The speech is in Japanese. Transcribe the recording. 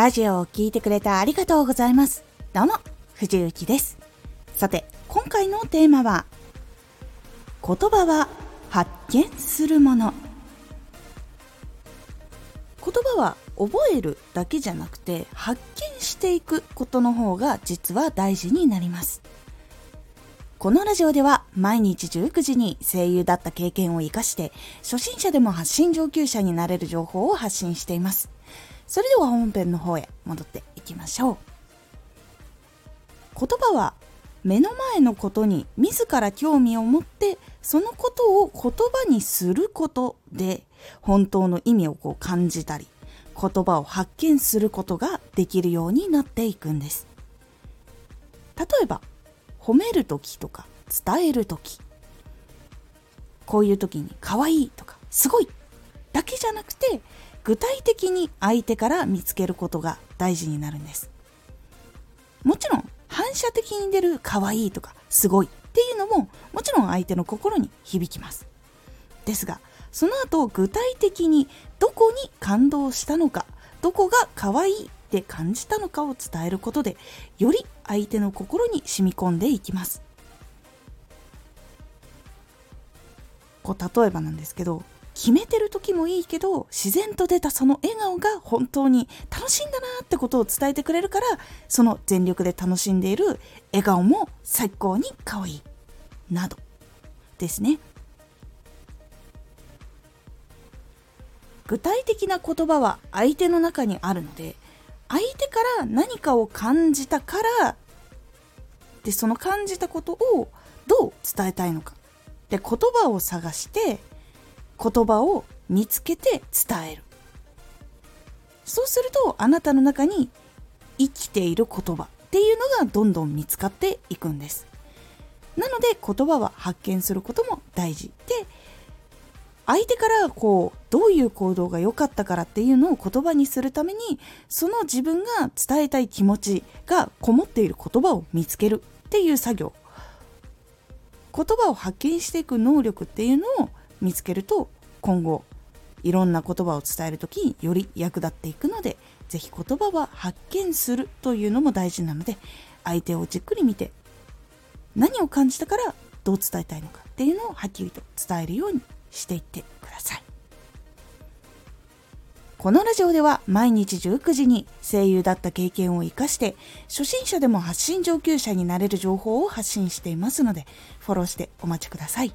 ラジオを聴いてくれてありがとうございます。どうも、藤幸です。さて、今回のテーマは、言葉は発見するもの。言葉は覚えるだけじゃなくて発見していくことの方が実は大事になります。このラジオでは毎日19時に声優だった経験を活かして初心者でも発信上級者になれる情報を発信しています。それでは本編の方へ戻っていきましょう。言葉は目の前のことに自ら興味を持ってそのことを言葉にすることで本当の意味をこう感じたり言葉を発見することができるようになっていくんです。例えば褒める時とか伝える時こういう時に可愛いとかすごいだけじゃなくて具体的に相手から見つけることが大事になるんです。もちろん反射的に出る可愛いとかすごいっていうのももちろん相手の心に響きます。ですがその後具体的にどこに感動したのかどこが可愛いって感じたのかを伝えることでより相手の心に染み込んでいきます。こう例えばなんですけど決めてる時もいいけど自然と出たその笑顔が本当に楽しいんだなってことを伝えてくれるからその全力で楽しんでいる笑顔も最高に可愛い。など。ですね。具体的な言葉は相手の中にあるので相手から何かを感じたからでその感じたことをどう伝えたいのか。で言葉を探して言葉を見つけて伝える。そうするとあなたの中に生きている言葉っていうのがどんどん見つかっていくんです。なので言葉は発見することも大事で相手からこうどういう行動が良かったからっていうのを言葉にするためにその自分が伝えたい気持ちがこもっている言葉を見つけるっていう作業。言葉を発見していく能力っていうのを見つけると今後いろんな言葉を伝える時により役立っていくので是非言葉は発見するというのも大事なので相手をじっくり見て何を感じたからどう伝えたいのかっていうのをはっきりと伝えるようにしていってください。このラジオでは毎日19時に声優だった経験を生かして初心者でも発信上級者になれる情報を発信していますのでフォローしてお待ちください。